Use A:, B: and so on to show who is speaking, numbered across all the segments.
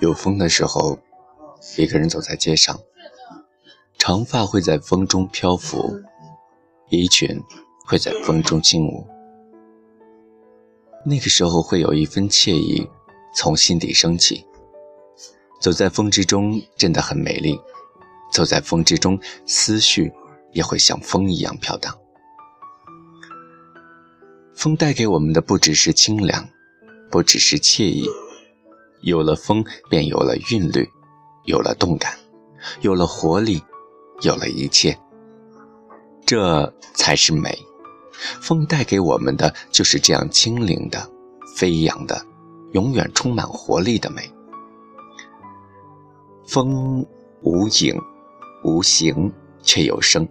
A: 有风的时候，一个人走在街上，长发会在风中漂浮，衣裙会在风中轻舞。那个时候会有一分惬意从心底升起。走在风之中真的很美丽，走在风之中，思绪也会像风一样飘荡。风带给我们的不只是清凉，不只是惬意。有了风，便有了韵律，有了动感，有了活力，有了一切。这才是美。风带给我们的就是这样轻灵的、飞扬的、永远充满活力的美。风无影无形，却有声。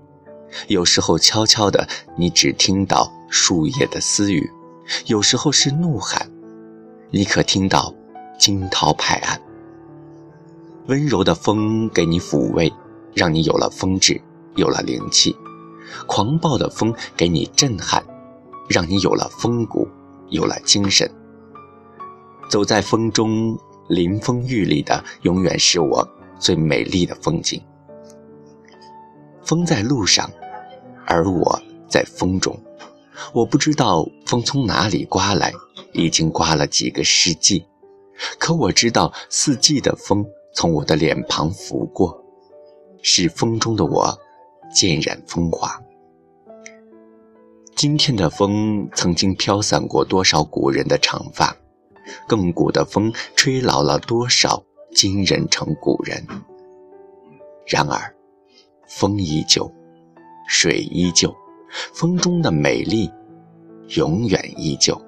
A: 有时候悄悄的，你只听到树叶的私语；有时候是怒喊，你可听到。惊涛拍岸，温柔的风给你抚慰，让你有了风致，有了灵气；狂暴的风给你震撼，让你有了风骨，有了精神。走在风中，临风玉立的，永远是我最美丽的风景。风在路上，而我在风中。我不知道风从哪里刮来，已经刮了几个世纪。可我知道，四季的风从我的脸庞拂过，使风中的我渐染风华。今天的风曾经飘散过多少古人的长发，更古的风吹老了多少今人成古人。然而，风依旧，水依旧，风中的美丽永远依旧。